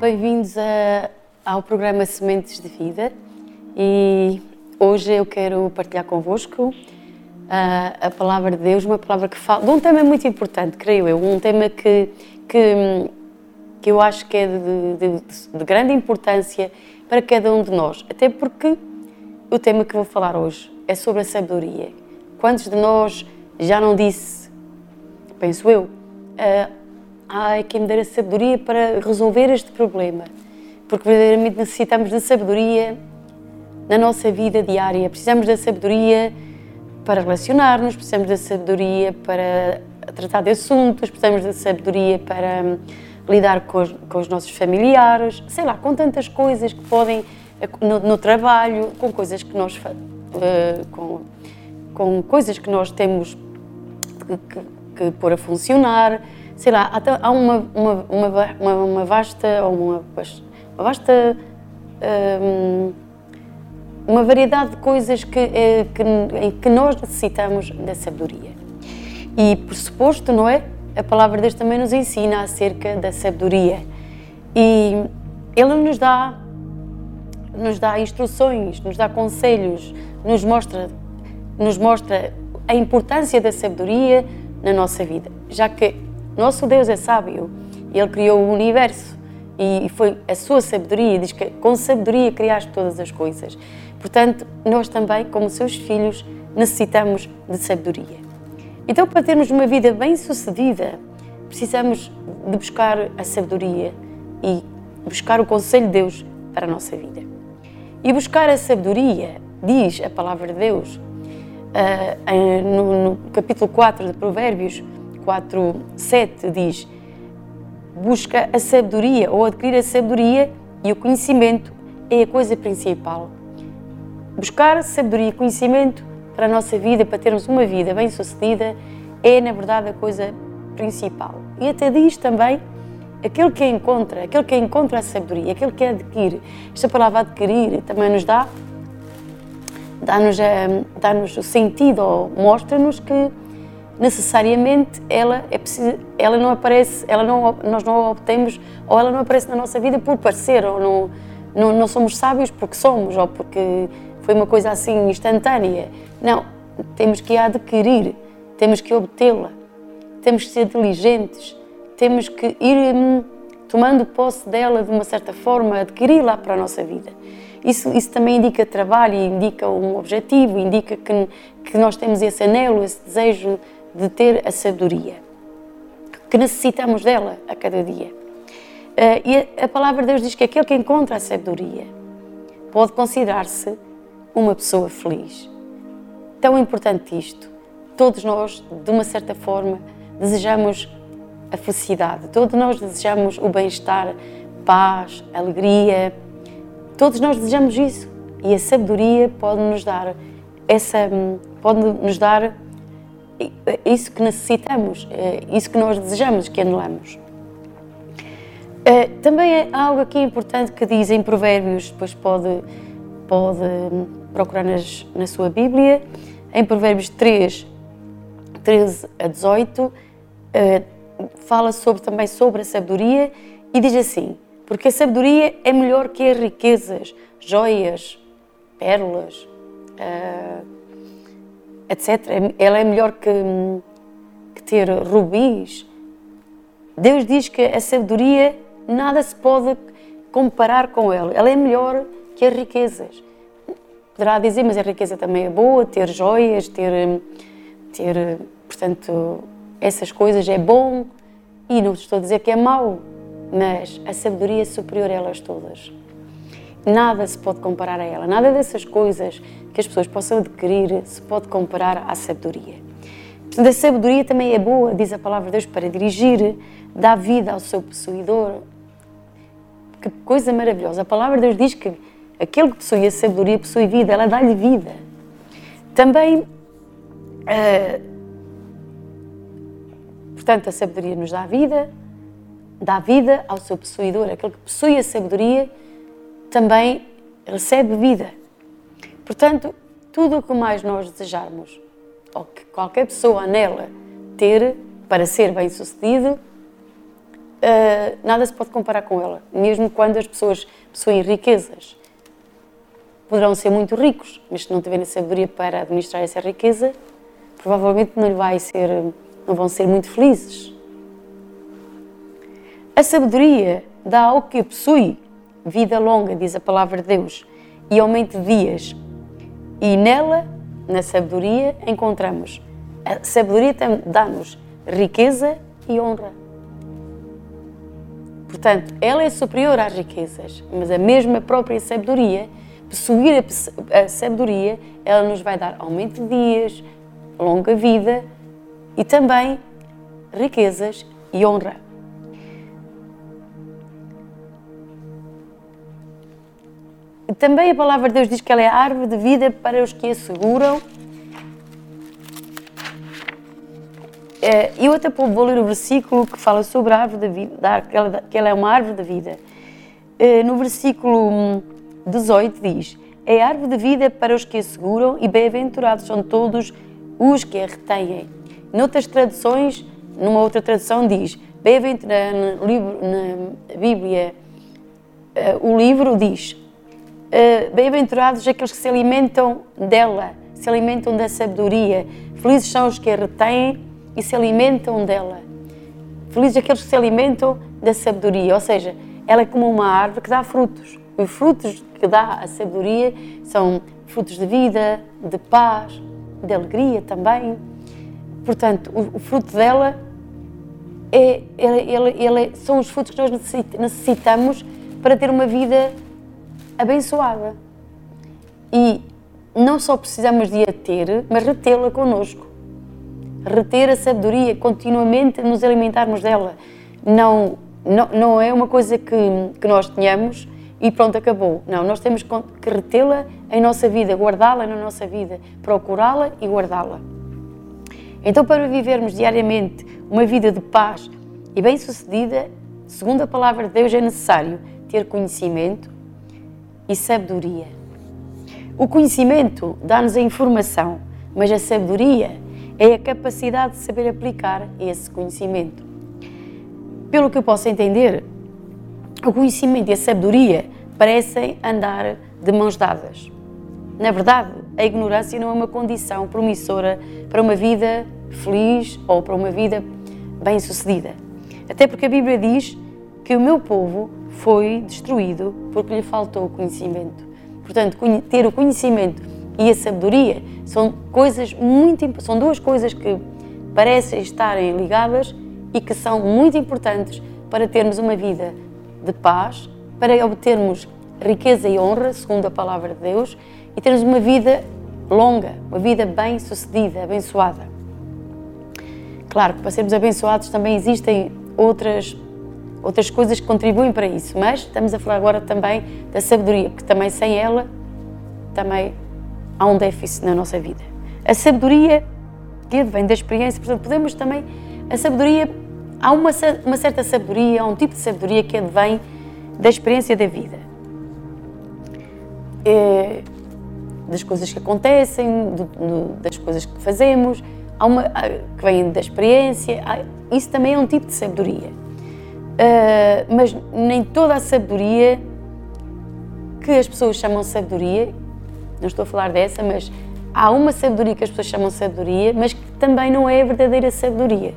Bem-vindos a- ao programa Sementes de Vida. E hoje eu quero partilhar convosco ah, a palavra de Deus, uma palavra que fala de um tema muito importante, creio eu, um tema que, que, que eu acho que é de, de- de grande importância para cada um de nós, até porque o tema que vou falar hoje é sobre a sabedoria. Quantos de nós já não disse, penso eu, ah, ai, quem me dera sabedoria para resolver este problema? Porque verdadeiramente necessitamos de sabedoria na nossa vida diária. Precisamos da sabedoria para relacionar-nos, precisamos da sabedoria para tratar de assuntos, precisamos da sabedoria para hum, lidar com os, com os nossos familiares, sei lá, com tantas coisas que podem, no, no trabalho, com coisas que nós, eh, com, com coisas que nós temos que, que, que pôr a funcionar, sei lá, há, uma, uma, uma, uma, vasta, ou uma, uma vasta, hum, uma variedade de coisas que, eh, que, que nós necessitamos da sabedoria. E, por suposto, não é? A palavra de Deus também nos ensina acerca da sabedoria. E Ele nos dá, nos dá instruções, nos dá conselhos, nos mostra, nos mostra a importância da sabedoria na nossa vida. Já que nosso Deus é sábio, Ele criou o universo e foi a sua sabedoria, diz que com sabedoria criaste todas as coisas. Portanto, nós também, como seus filhos, necessitamos de sabedoria. Então, para termos uma vida bem-sucedida, precisamos de buscar a sabedoria e buscar o conselho de Deus para a nossa vida. E buscar a sabedoria, diz a palavra de Deus, ah, no capítulo 4 de Provérbios 4, 7, diz: Busca a sabedoria ou adquirir a sabedoria e o conhecimento é a coisa principal. Buscar sabedoria e conhecimento para a nossa vida, para termos uma vida bem-sucedida, é, na verdade, a coisa principal. E até diz também aquele que encontra, aquele que encontra a sabedoria, aquele que adquire. Esta palavra adquirir também nos dá, dá-nos a- dá-nos o sentido, ou mostra-nos que necessariamente ela é preciso, ela não aparece, ela não, nós não a obtemos, ou ela não aparece na nossa vida por parecer, ou não, não, não somos sábios porque somos, ou porque foi uma coisa assim instantânea. Não, temos que a adquirir, temos que obtê-la, temos que ser diligentes, temos que ir hum, tomando posse dela de uma certa forma, adquiri-la para a nossa vida. Isso, isso também indica trabalho, indica um objetivo, indica que, que nós temos esse anelo, esse desejo de ter a sabedoria, que necessitamos dela a cada dia. Eh, e a, palavra de Deus diz que aquele que encontra a sabedoria pode considerar-se uma pessoa feliz. Tão importante isto. Todos nós, de uma certa forma, desejamos a felicidade, todos nós desejamos o bem-estar, paz, alegria. Todos nós desejamos isso e a sabedoria pode nos dar essa pode nos dar isso que necessitamos, eh, isso que nós desejamos, que anelamos. Eh, Também é algo aqui importante que diz em Provérbios, depois pode, pode hum, procurar nas, na sua Bíblia, em Provérbios 3, 13 a 18, eh, fala sobre, também sobre a sabedoria e diz assim: Porque a sabedoria é melhor que as riquezas, joias, pérolas, eh, etc. Ela é melhor que, que ter rubis. Deus diz que a sabedoria nada se pode comparar com ela. Ela é melhor que as riquezas. Poderá dizer, mas a riqueza também é boa, ter joias, ter, ter portanto, essas coisas é bom. E não estou a dizer que é mau, mas a sabedoria é superior a elas todas. Nada se pode comparar a ela, nada dessas coisas que as pessoas possam adquirir se pode comparar à sabedoria. Portanto, a sabedoria também é boa, diz a palavra de Deus, para dirigir, dá vida ao seu possuidor. Que coisa maravilhosa. A palavra de Deus diz que aquele que possui a sabedoria possui vida, ela dá-lhe vida. Também, ah, portanto, a sabedoria nos dá vida, dá vida ao seu possuidor. Aquele que possui a sabedoria também recebe vida. Portanto, tudo o que mais nós desejarmos, ou que qualquer pessoa anela ter para ser bem-sucedido, uh, nada se pode comparar com ela, mesmo quando as pessoas possuem riquezas. Poderão ser muito ricos, mas se não tiverem sabedoria para administrar essa riqueza, provavelmente não, vai ser, não vão ser muito felizes. A sabedoria dá ao que possui vida longa, diz a palavra de Deus, e aumento de dias. E nela, na sabedoria, encontramos. A sabedoria dá-nos riqueza e honra. Portanto, ela é superior às riquezas, mas a mesma própria sabedoria, possuir a sabedoria, ela nos vai dar aumento de dias, longa vida e também riquezas e honra. Também a palavra de Deus diz que ela é a árvore de vida para os que a seguram. Eh, eu até vou ler o versículo que fala sobre a árvore da vida, que ela é uma árvore da vida. Eh, no versículo 18 diz: É árvore de vida para os que a seguram e bem-aventurados são todos os que a retêm. Noutras traduções, numa outra tradução diz: Bem-aventurado, na Bíblia, eh, o livro diz: eh, bem-aventurados aqueles que se alimentam dela, se alimentam da sabedoria. Felizes são os que a retêm e se alimentam dela. Felizes aqueles que se alimentam da sabedoria, ou seja, ela é como uma árvore que dá frutos. Os frutos que dá a sabedoria são frutos de vida, de paz, de alegria também. Portanto, o, o fruto dela é, são os frutos que nós necessitamos para ter uma vida abençoada. E não só precisamos de a ter, mas retê-la connosco. Reter a sabedoria, continuamente nos alimentarmos dela. Não, não, não é uma coisa que, que nós tenhamos e pronto, acabou. Não, nós temos que retê-la em nossa vida, guardá-la na nossa vida, procurá-la e guardá-la. Então, para vivermos diariamente uma vida de paz e bem-sucedida, segundo a palavra de Deus, é necessário ter conhecimento, e sabedoria. O conhecimento dá-nos a informação, mas a sabedoria é a capacidade de saber aplicar esse conhecimento. Pelo que eu posso entender, o conhecimento e a sabedoria parecem andar de mãos dadas. Na verdade, a ignorância não é uma condição promissora para uma vida feliz ou para uma vida bem-sucedida. Até porque a Bíblia diz que o meu povo foi destruído porque lhe faltou o conhecimento. Portanto, ter o conhecimento e a sabedoria são coisas muito são duas coisas que parecem estarem ligadas e que são muito importantes para termos uma vida de paz, para obtermos riqueza e honra, segundo a palavra de Deus, e termos uma vida longa, uma vida bem-sucedida, abençoada. Claro que para sermos abençoados também existem outras outras coisas que contribuem para isso, mas estamos a falar agora também da sabedoria, que também sem ela também há um déficit na nossa vida. A sabedoria que vem da experiência, portanto, podemos também a sabedoria há uma, uma certa sabedoria, há um tipo de sabedoria que advém da experiência da vida. É, das coisas que acontecem, do, do, das coisas que fazemos, há uma que vem da experiência, há, isso também é um tipo de sabedoria. Uh, mas nem toda a sabedoria que as pessoas chamam sabedoria, não estou a falar dessa, mas há uma sabedoria que as pessoas chamam sabedoria, mas que também não é a verdadeira sabedoria.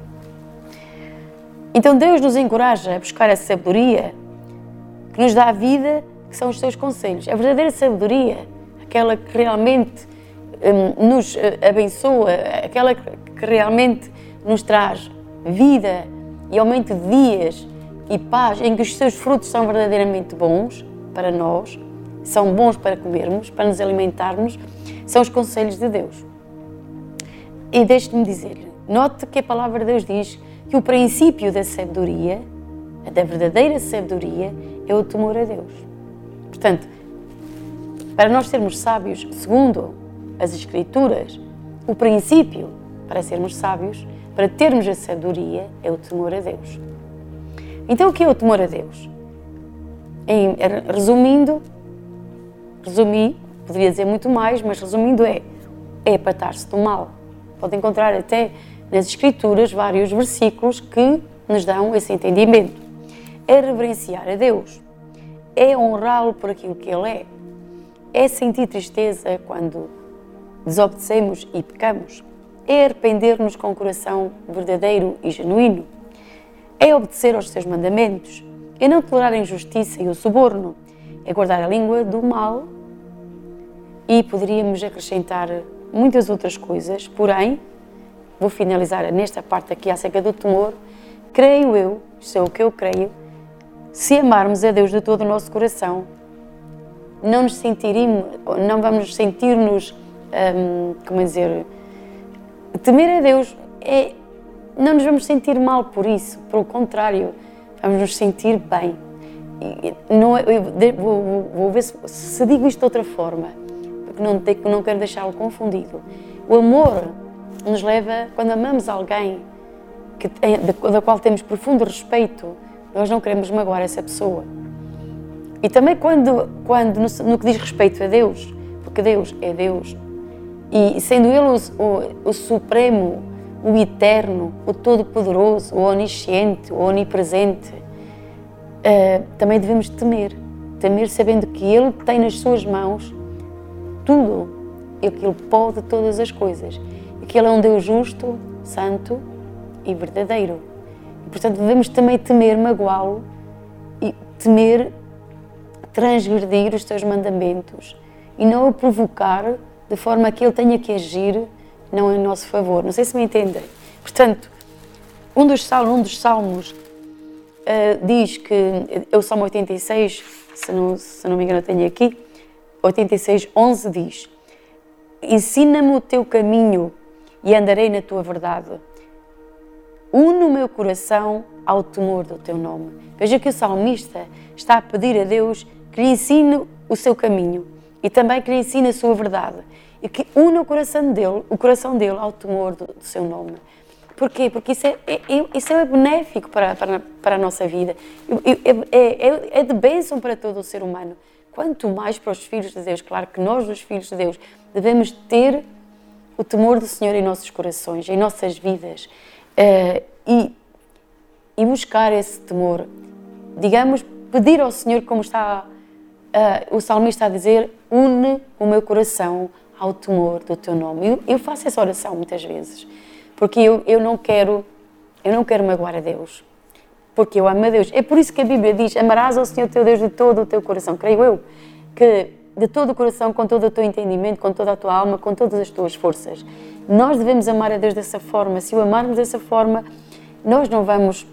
Então Deus nos encoraja a buscar a sabedoria que nos dá a vida, que são os seus conselhos. A verdadeira sabedoria, aquela que realmente um, nos eh, abençoa, aquela que realmente nos traz vida e aumento de dias e paz, em que os seus frutos são verdadeiramente bons para nós, são bons para comermos, para nos alimentarmos, são os conselhos de Deus. E deixe-me dizer-lhe, note que a palavra de Deus diz que o princípio da sabedoria, da verdadeira sabedoria, é o temor a Deus. Portanto, para nós sermos sábios, segundo as Escrituras, o princípio para sermos sábios, para termos a sabedoria, é o temor a Deus. Então, o que é o temor a Deus? Em, resumindo, resumi, poderia dizer muito mais, mas resumindo é, é apartar-se do mal. Pode encontrar até nas Escrituras vários versículos que nos dão esse entendimento. é reverenciar a Deus, é honrá-lo por aquilo que Ele é, é sentir tristeza quando desobedecemos e pecamos, é arrepender-nos com o coração verdadeiro e genuíno, é obedecer aos seus mandamentos, é não tolerar a injustiça e o suborno, é guardar a língua do mal. E poderíamos acrescentar muitas outras coisas, porém, vou finalizar nesta parte aqui acerca do temor, creio eu, isto é o que eu creio, se amarmos a Deus de todo o nosso coração, não nos sentiremos, não vamos sentir-nos, hum, como dizer, temer a Deus é, não nos vamos sentir mal por isso, pelo contrário, vamos nos sentir bem. Não, é, eu vou, vou, ver se, se, digo isto de outra forma, porque não, não quero deixá-lo confundido. O amor nos leva, quando amamos alguém que, da, da qual temos profundo respeito, nós não queremos magoar essa pessoa. E também quando, quando no, no que diz respeito a Deus, porque Deus é Deus, e sendo Ele o, o, o Supremo, o Eterno, o Todo-Poderoso, o Onisciente, o Onipresente, uh, também devemos temer. Temer sabendo que Ele tem nas Suas mãos tudo, e que Ele pode todas as coisas, e que Ele é um Deus justo, santo e verdadeiro. E, portanto, devemos também temer magoá-lo e temer transgredir os seus mandamentos e não o provocar de forma que ele tenha que agir não em nosso favor. Não sei se me entendem. Portanto, um dos salmos, um dos salmos uh, diz que, é o Salmo 86, se não, se não me engano eu tenho aqui, 86, 11 diz Ensina-me o teu caminho e andarei na tua verdade. Une o meu coração ao temor do teu nome. Veja que o salmista está a pedir a Deus que lhe ensine o seu caminho e também que lhe ensine a sua verdade que une o coração dele, o coração dele ao temor do, do seu nome. Porquê? Porque isso é, é, é, isso é benéfico para, para, para a nossa vida, é, é, é de bênção para todo o ser humano. Quanto mais para os filhos de Deus, claro que nós, os filhos de Deus, devemos ter o temor do Senhor em nossos corações, em nossas vidas. Uh, e, e buscar esse temor. Digamos, pedir ao Senhor, como está uh, o salmista a dizer, une o meu coração ao temor do teu nome. Eu, eu faço essa oração muitas vezes, porque eu, eu não quero eu não quero magoar a Deus, porque eu amo a Deus. É por isso que a Bíblia diz: amarás ao Senhor teu Deus de todo o teu coração. Creio eu que de todo o coração, com todo o teu entendimento, com toda a tua alma, com todas as tuas forças. Nós devemos amar a Deus dessa forma. Se o amarmos dessa forma, nós não vamos.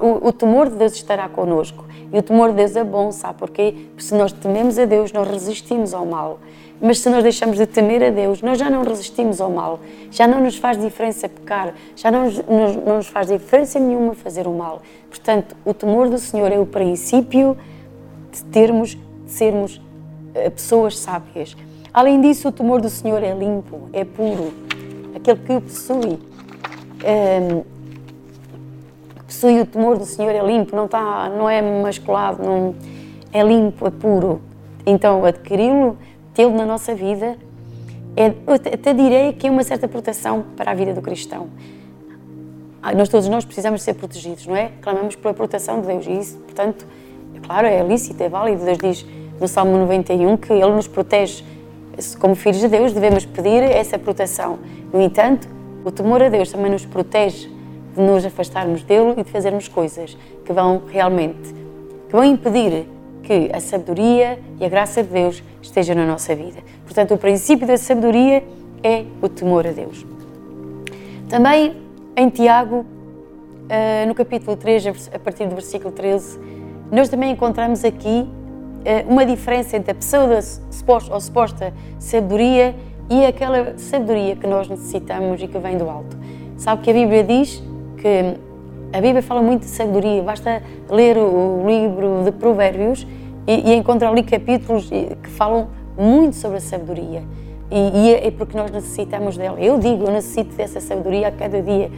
O, o, temor de Deus estará connosco. E o temor de Deus é bom, sabe porquê? Porque se nós tememos a Deus, nós resistimos ao mal. Mas se nós deixamos de temer a Deus, nós já não resistimos ao mal. Já não nos faz diferença pecar. Já não nos, não nos faz diferença nenhuma fazer o mal. Portanto, o temor do Senhor é o princípio de termos, de sermos eh, pessoas sábias. Além disso, o temor do Senhor é limpo, é puro. Aquele que o possui, é, possui o temor do Senhor é limpo, não, está, não é masculado, não, é limpo, é puro. Então, adquiri-lo, tê-lo na nossa vida, é, até direi que é uma certa proteção para a vida do cristão. Ah, nós todos nós precisamos ser protegidos, não é? Clamamos pela proteção de Deus e isso, portanto, é claro, é lícito, é válido. Deus diz no Salmo 91 que Ele nos protege. Como filhos de Deus, devemos pedir essa proteção. No entanto, o temor a Deus também nos protege de nos afastarmos dele e de fazermos coisas que vão realmente, que vão impedir que a sabedoria e a graça de Deus estejam na nossa vida. Portanto, o princípio da sabedoria é o temor a Deus. Também em Tiago, eh, no capítulo 3, a partir do versículo 13, nós também encontramos aqui eh, uma diferença entre a pseudo ou suposta sabedoria e aquela sabedoria que nós necessitamos e que vem do alto. Sabe que a Bíblia diz que a Bíblia fala muito de sabedoria, basta ler o livro de Provérbios e, e encontrar ali capítulos que falam muito sobre a sabedoria. E, e é porque nós necessitamos dela. Eu digo, eu necessito dessa sabedoria a cada dia,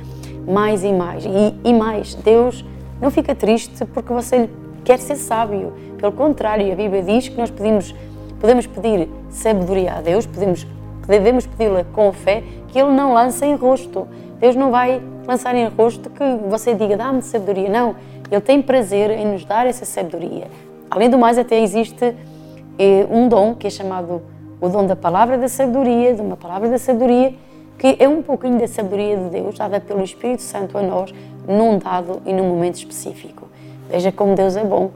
mais e mais. E, e mais, Deus não fica triste porque você quer ser sábio. Pelo contrário, a Bíblia diz que nós pedimos, podemos pedir sabedoria a Deus, podemos, devemos pedi-la com fé, que Ele não lança em rosto. Deus não vai lançar em rosto que você diga, dá-me sabedoria. Não, Ele tem prazer em nos dar essa sabedoria. Além do mais, até existe eh, um dom que é chamado o dom da palavra da sabedoria, de uma palavra da sabedoria, que é um pouquinho da sabedoria de Deus, dada pelo Espírito Santo a nós, num dado e num momento específico. Veja como Deus é bom,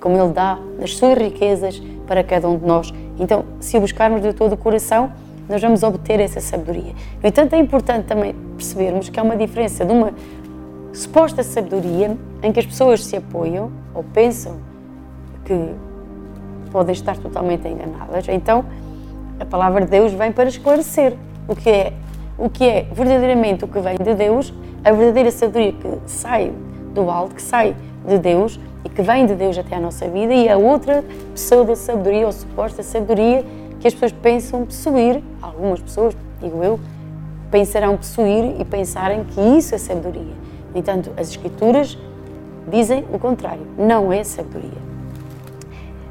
como Ele dá das suas riquezas para cada um de nós. Então, se o buscarmos de todo o coração, nós vamos obter essa sabedoria. No entanto, é importante também percebermos que há uma diferença de uma suposta sabedoria em que as pessoas se apoiam ou pensam que podem estar totalmente enganadas. Então, a palavra de Deus vem para esclarecer o que é, o que é verdadeiramente o que vem de Deus, a verdadeira sabedoria que sai do alto, que sai de Deus e que vem de Deus até à nossa vida, e a outra pseudo sabedoria ou suposta sabedoria que as pessoas pensam possuir, algumas pessoas, digo eu, pensarão possuir e pensarem que isso é sabedoria. No entanto, as Escrituras dizem o contrário, não é sabedoria.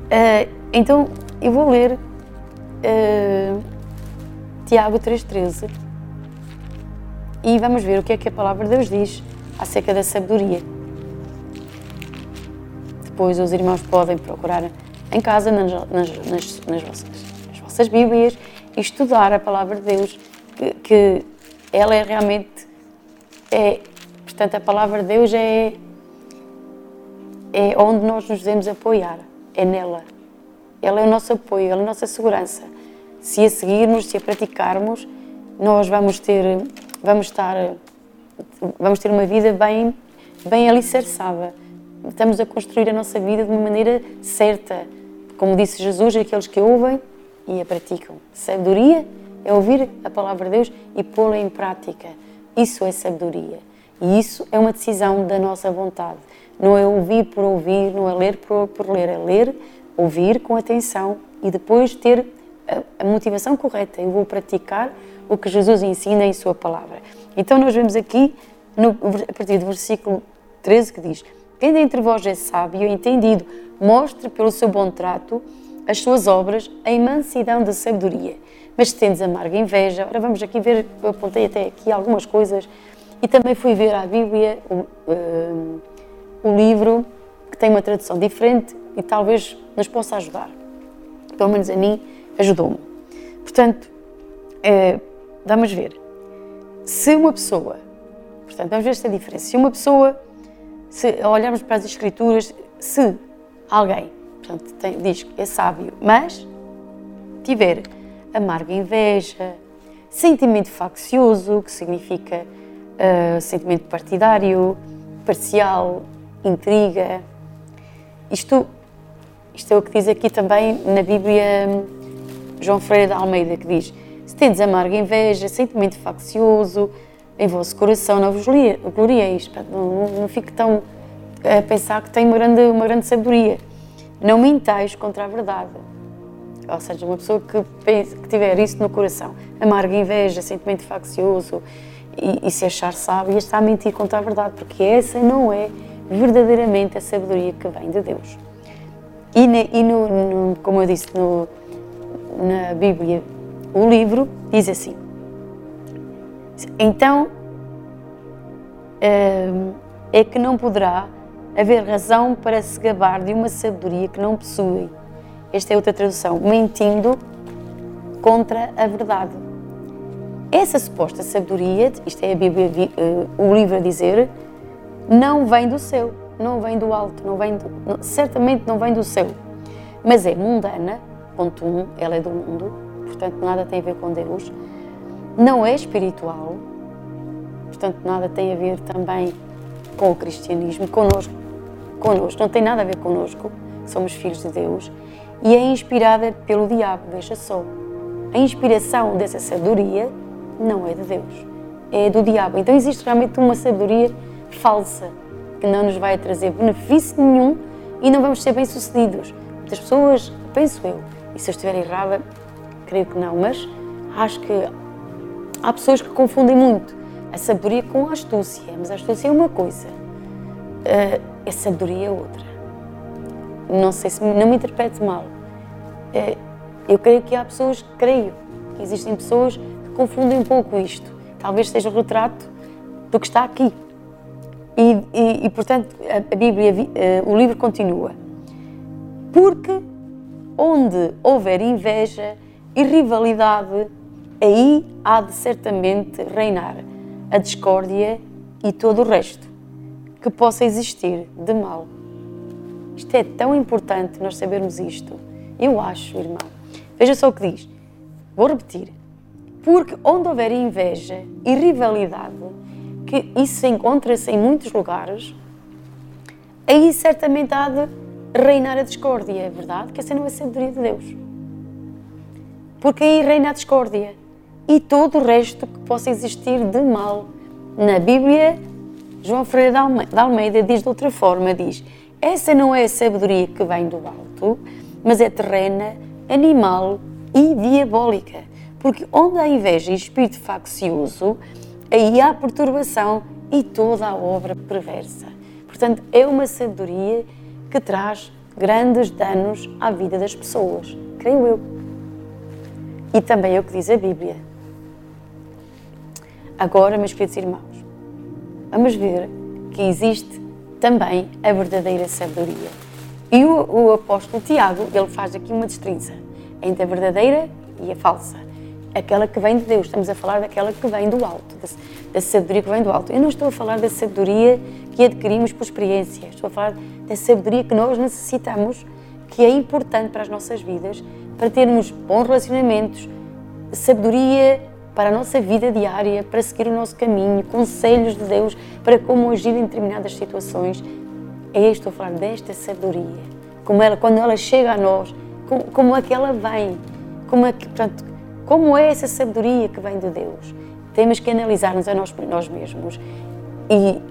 Uh, então, eu vou ler uh, Tiago 3,13 e vamos ver o que é que a palavra de Deus diz acerca da sabedoria. Depois, os irmãos podem procurar em casa, nas, nas, nas, nas vossas vossas Bíblias e estudar a palavra de Deus, que, que ela é realmente, é, portanto, a palavra de Deus é, é onde nós nos devemos apoiar, é nela. Ela é o nosso apoio, ela é a nossa segurança. Se a seguirmos, se a praticarmos, nós vamos ter, vamos estar, vamos ter uma vida bem, bem alicerçada. Estamos a construir a nossa vida de uma maneira certa. Como disse Jesus, aqueles que ouvem e a praticam. Sabedoria é ouvir a palavra de Deus e pô-la em prática. Isso é sabedoria. E isso é uma decisão da nossa vontade. Não é ouvir por ouvir, não é ler por, por ler, é ler, ouvir com atenção e depois ter a, a motivação correta. Eu vou praticar o que Jesus ensina em Sua palavra. Então, nós vemos aqui, no, a partir do versículo 13, que diz: Quem dentre vós é sábio entendido, mostre pelo seu bom trato as suas obras em mansidão de sabedoria. Mas tendes amarga inveja, ora vamos aqui ver, eu apontei até aqui algumas coisas e também fui ver a Bíblia, o, uh, o livro, que tem uma tradução diferente e talvez nos possa ajudar. Pelo menos a mim, ajudou-me. Portanto, uh, vamos ver. Se uma pessoa, portanto, vamos ver esta diferença. Se uma pessoa, se olharmos para as Escrituras, se alguém Portanto, tem, diz que é sábio, mas tiver amarga inveja, sentimento faccioso, que significa uh, sentimento partidário, parcial, intriga. Isto, isto é o que diz aqui também na Bíblia João Freire de Almeida, que diz: Se tendes amarga inveja, sentimento faccioso, em vosso coração não vos glorieis. Não, não, não fique tão a pensar que tem uma grande, uma grande sabedoria. Não mintais contra a verdade. Ou seja, uma pessoa que, pense, que tiver isso no coração, amarga inveja, sentimento faccioso e, e se achar sábio, está a mentir contra a verdade, porque essa não é verdadeiramente a sabedoria que vem de Deus. E, ne, e no, no, como eu disse no, na Bíblia, o livro diz assim: Então hum, é que não poderá haver razão para se gabar de uma sabedoria que não possui. Esta é outra tradução, mentindo contra a verdade. Essa suposta sabedoria, isto é a Bíblia, eh, o livro a dizer, não vem do céu, não vem do alto, não vem do, certamente não vem do céu, mas é mundana, ponto um, ela é do mundo, portanto nada tem a ver com Deus, não é espiritual, portanto nada tem a ver também com o cristianismo, connosco, connosco, não tem nada a ver connosco, somos filhos de Deus, e é inspirada pelo diabo, veja só. A inspiração dessa sabedoria não é de Deus, é do diabo. Então existe realmente uma sabedoria falsa que não nos vai trazer benefício nenhum e não vamos ser bem-sucedidos. Muitas pessoas, penso eu, e se eu estiver errada, creio que não, mas acho que há pessoas que confundem muito a sabedoria com a astúcia, mas a astúcia é uma coisa a sabedoria é outra. Não sei se não me interprete mal. Eh, eu creio que há pessoas, creio, que existem pessoas que confundem um pouco isto. Talvez seja o retrato do que está aqui. E, e, e portanto, a, Bíblia, uh, o livro continua. Porque onde houver inveja e rivalidade, aí há de certamente reinar a discórdia e todo o resto que possa existir de mal. Isto é tão importante nós sabermos isto. Eu acho, irmão. Veja só o que diz. Vou repetir. Porque onde houver inveja e rivalidade, que isso encontra-se em muitos lugares, aí certamente há de reinar a discórdia, é verdade? Que essa não é a sabedoria de Deus. Porque aí reina a discórdia e todo o resto que possa existir de mal. Na Bíblia João Freire da Almeida diz de outra forma, diz, essa não é a sabedoria que vem do alto, mas é terrena, animal e diabólica. Porque onde há inveja e espírito faccioso, aí há perturbação e toda a obra perversa. Portanto, é uma sabedoria que traz grandes danos à vida das pessoas, creio eu. E também é o que diz a Bíblia. Agora, meus queridos irmãos, vamos ver que existe também a verdadeira sabedoria. E o, o apóstolo Tiago, ele faz aqui uma distinção entre a verdadeira e a falsa. Aquela que vem de Deus, estamos a falar daquela que vem do alto, da, da sabedoria que vem do alto. Eu não estou a falar da sabedoria que adquirimos por experiência, estou a falar da sabedoria que nós necessitamos, que é importante para as nossas vidas, para termos bons relacionamentos, sabedoria para a nossa vida diária, para seguir o nosso caminho, conselhos de Deus para como agir em determinadas situações. É isto estou a falar desta sabedoria. Como ela, quando ela chega a nós, como, como é que ela vem, como é, que, portanto, como é essa sabedoria que vem de Deus. Temos que analisar-nos a nós, nós mesmos e,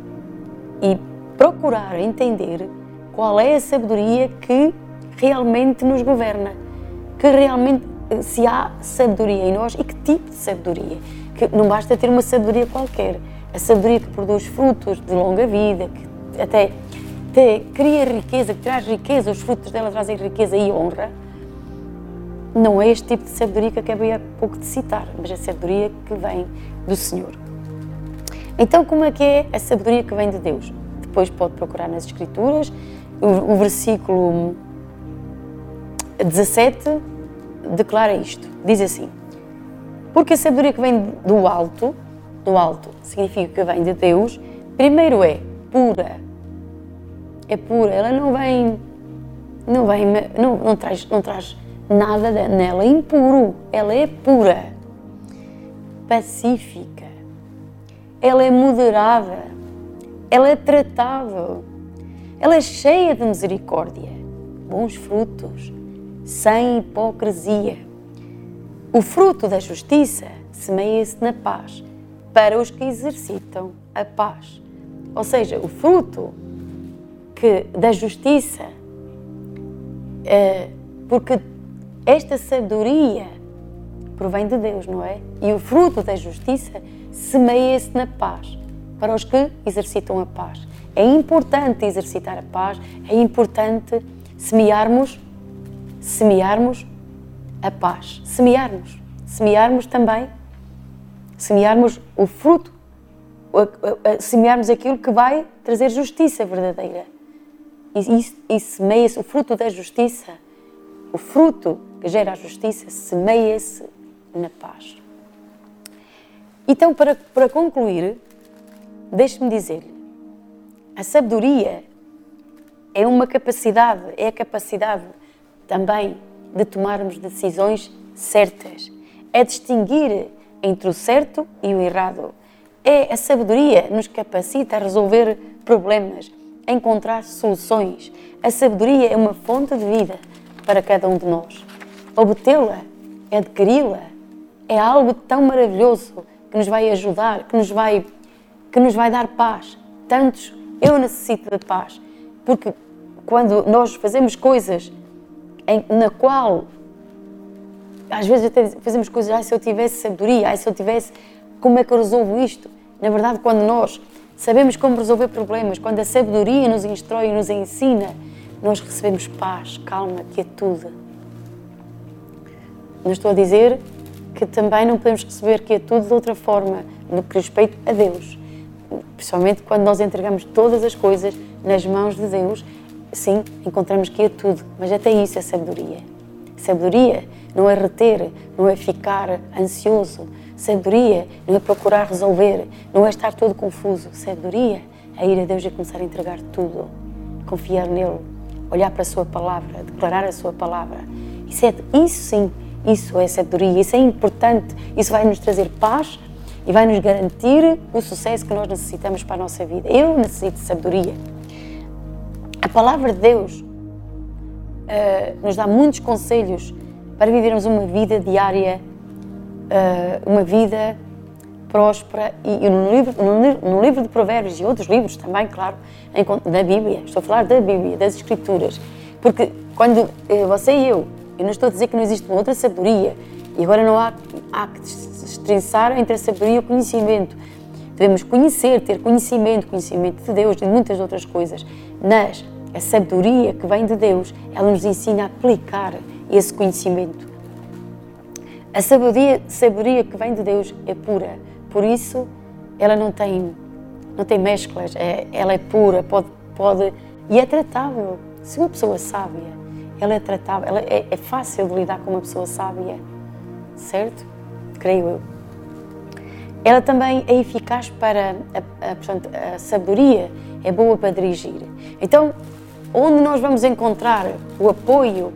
e procurar entender qual é a sabedoria que realmente nos governa, que realmente se há sabedoria em nós e que tipo de sabedoria. Que não basta ter uma sabedoria qualquer, a sabedoria que produz frutos de longa vida, que até, até cria riqueza, que traz riqueza, os frutos dela trazem riqueza e honra. Não é este tipo de sabedoria que acabei há pouco de citar, mas a sabedoria que vem do Senhor. Então, como é que é a sabedoria que vem de Deus? Depois pode procurar nas Escrituras, o, o versículo 17 declara isto. Diz assim: Porque a sabedoria que vem do alto, do alto significa que vem de Deus, primeiro é pura. É pura, ela não vem não vem não, não traz não traz nada nela impuro, ela é pura. Pacífica. Ela é moderada. Ela é tratável. Ela é cheia de misericórdia, bons frutos, sem hipocrisia. O fruto da justiça semeia-se na paz para os que exercitam a paz. Ou seja, o fruto que, da justiça, é, porque esta sabedoria provém de Deus, não é? E o fruto da justiça semeia-se na paz para os que exercitam a paz. É importante exercitar a paz, é importante semearmos semearmos a paz. Semearmos. Semearmos também, semearmos o fruto, semearmos aquilo que vai trazer justiça verdadeira. E, e semeia-se o fruto da justiça, o fruto que gera a justiça, semeia-se na paz. Então, para, para concluir, deixe-me dizer-lhe: a sabedoria é uma capacidade, é a capacidade também de tomarmos decisões certas. É distinguir entre o certo e o errado. É a sabedoria nos capacita a resolver problemas, a encontrar soluções. A sabedoria é uma fonte de vida para cada um de nós. Obtê-la, adquiri-la, é algo tão maravilhoso que nos vai ajudar, que nos vai, que nos vai dar paz. Tantos, eu necessito de paz, porque quando nós fazemos coisas em, na qual às vezes até fazemos coisas, se eu tivesse sabedoria, ah, se eu tivesse, como é que eu resolvo isto? Na verdade, quando nós sabemos como resolver problemas, quando a sabedoria nos instrui e nos ensina, nós recebemos paz, calma, quietude. Não estou a dizer que também não podemos receber quietude de outra forma, no que respeita a Deus. principalmente quando nós entregamos todas as coisas nas mãos de Deus, sim, encontramos que é tudo, mas até isso é sabedoria. Sabedoria não é reter, não é ficar ansioso. Sabedoria não é procurar resolver, não é estar todo confuso. Sabedoria é ir a Deus e começar a entregar tudo, confiar nele, olhar para a sua palavra, declarar a sua palavra. Isso, é, isso sim, isso é sabedoria, isso é importante, isso vai nos trazer paz e vai nos garantir o sucesso que nós necessitamos para a nossa vida. Eu necessito de sabedoria. A palavra de Deus uh, nos dá muitos conselhos para vivermos uma vida diária, uh, uma vida próspera. E, e no, livro, no, no, livro de Provérbios e outros livros também, claro, em, da Bíblia, estou a falar da Bíblia, das Escrituras, porque quando uh, você e eu, eu não estou a dizer que não existe uma outra sabedoria, e agora não há, há que destrinçar entre a sabedoria e o conhecimento. Devemos conhecer, ter conhecimento, conhecimento de Deus de muitas outras coisas. Mas a sabedoria que vem de Deus, ela nos ensina a aplicar esse conhecimento. A sabedoria, sabedoria que vem de Deus é pura, por isso ela não tem, não tem mesclas, é, ela é pura, pode, pode e é tratável. Se uma pessoa sábia, ela é tratável, ela é, é fácil de lidar com uma pessoa sábia, certo? Creio eu. Ela também é eficaz para a, a, portanto, a sabedoria é boa para dirigir. Então, onde nós vamos encontrar o apoio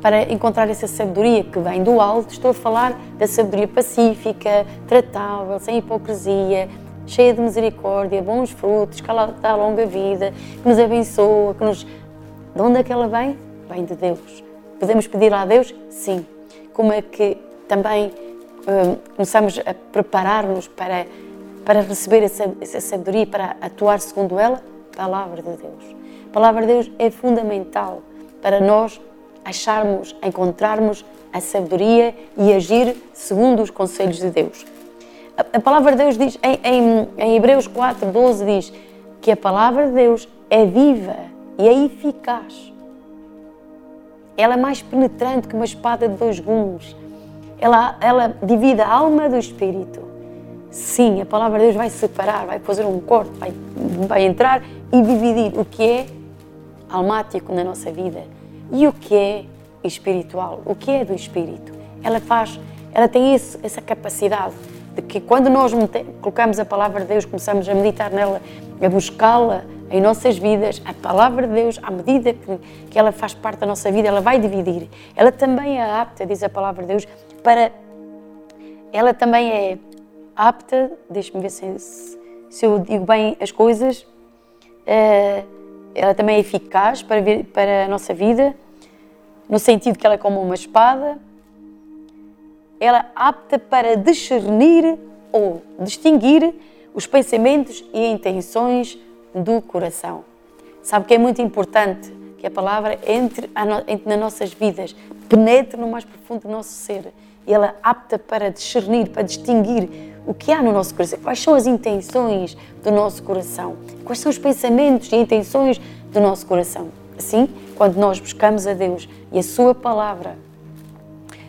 para encontrar essa sabedoria que vem do alto. Estou a falar da sabedoria pacífica, tratável, sem hipocrisia, cheia de misericórdia, bons frutos, que ela dá longa vida, que nos abençoa, que nos. De onde é que ela vem? Vem de Deus. Podemos pedir a Deus? Sim. Como é que também hum, começamos a preparar-nos para, para receber essa, essa sabedoria, para atuar segundo ela? Palavra de Deus. A palavra de Deus é fundamental para nós acharmos, encontrarmos a sabedoria e agir segundo os conselhos de Deus. A, a palavra de Deus diz, em, em, em Hebreus 4, 12, diz que a palavra de Deus é viva e é eficaz. Ela é mais penetrante que uma espada de dois gumes. Ela, ela divide a alma do espírito. Sim, a palavra de Deus vai separar, vai fazer um corte, vai, vai entrar e dividir o que é almático na nossa vida e o que é espiritual, o que é do espírito. Ela faz, ela tem esse, essa capacidade de que quando nós colocamos a palavra de Deus, começamos a meditar nela, a buscá-la em nossas vidas, a palavra de Deus, à medida que, que ela faz parte da nossa vida, ela vai dividir. Ela também é apta, diz a palavra de Deus, para. Ela também é apta, deixe-me ver se, se eu digo bem as coisas. Uh, ela também é eficaz para, vir, para a nossa vida, no sentido que ela é como uma espada. Ela é apta para discernir ou distinguir os pensamentos e intenções do coração. Sabe que é muito importante que a palavra entre, entre nas nossas vidas, penetre no mais profundo do nosso ser. E ela é apta para discernir, para distinguir o que há no nosso coração, quais são as intenções do nosso coração, quais são os pensamentos e intenções do nosso coração. Assim, quando nós buscamos a Deus e a Sua palavra,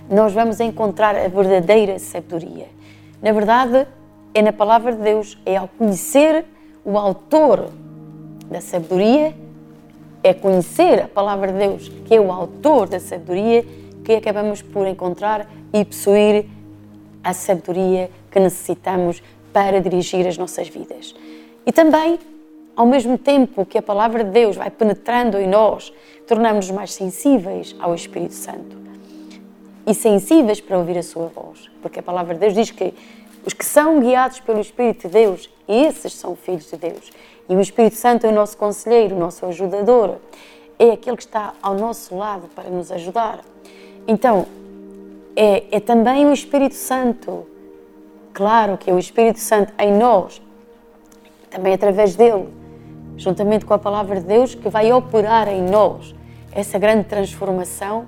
nós vamos encontrar a verdadeira sabedoria. Na verdade, é na palavra de Deus, é ao conhecer o autor da sabedoria, é conhecer a palavra de Deus, que é o autor da sabedoria, que acabamos por encontrar e possuir a sabedoria que necessitamos para dirigir as nossas vidas. E também, ao mesmo tempo que a palavra de Deus vai penetrando em nós, tornamos-nos mais sensíveis ao Espírito Santo e sensíveis para ouvir a sua voz, porque a palavra de Deus diz que os que são guiados pelo Espírito de Deus, esses são filhos de Deus. E o Espírito Santo é o nosso conselheiro, o nosso ajudador, é aquele que está ao nosso lado para nos ajudar. Então, é, é também o Espírito Santo Claro que é o Espírito Santo em nós, também através dele, juntamente com a palavra de Deus, que vai operar em nós essa grande transformação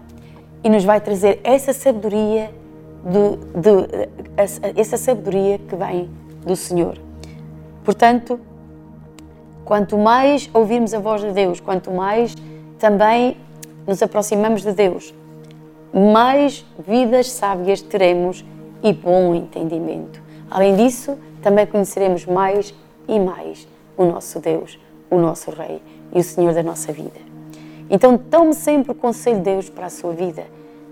e nos vai trazer essa sabedoria, de, de, essa sabedoria que vem do Senhor. Portanto, quanto mais ouvirmos a voz de Deus, quanto mais também nos aproximamos de Deus, mais vidas sábias teremos e bom entendimento. Além disso, também conheceremos mais e mais o nosso Deus, o nosso Rei e o Senhor da nossa vida. Então, tome sempre o conselho de Deus para a sua vida.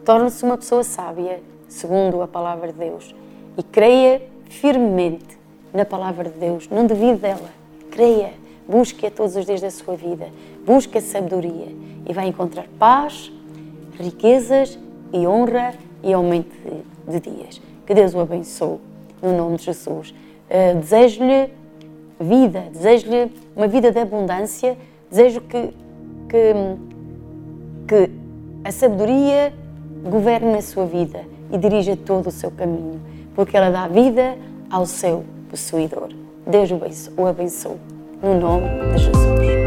Torne-se uma pessoa sábia, segundo a palavra de Deus, e creia firmemente na palavra de Deus. Não duvide dela. Creia. Busque-a todos os dias da sua vida. Busque a sabedoria e vai encontrar paz, riquezas e honra e aumento de, de dias. Que Deus o abençoe, no nome de Jesus. Uh, desejo-lhe vida, desejo-lhe uma vida de abundância, desejo que, que, que a sabedoria governe a sua vida e dirija todo o seu caminho, porque ela dá vida ao seu possuidor. Deus o abençoe, no nome de Jesus.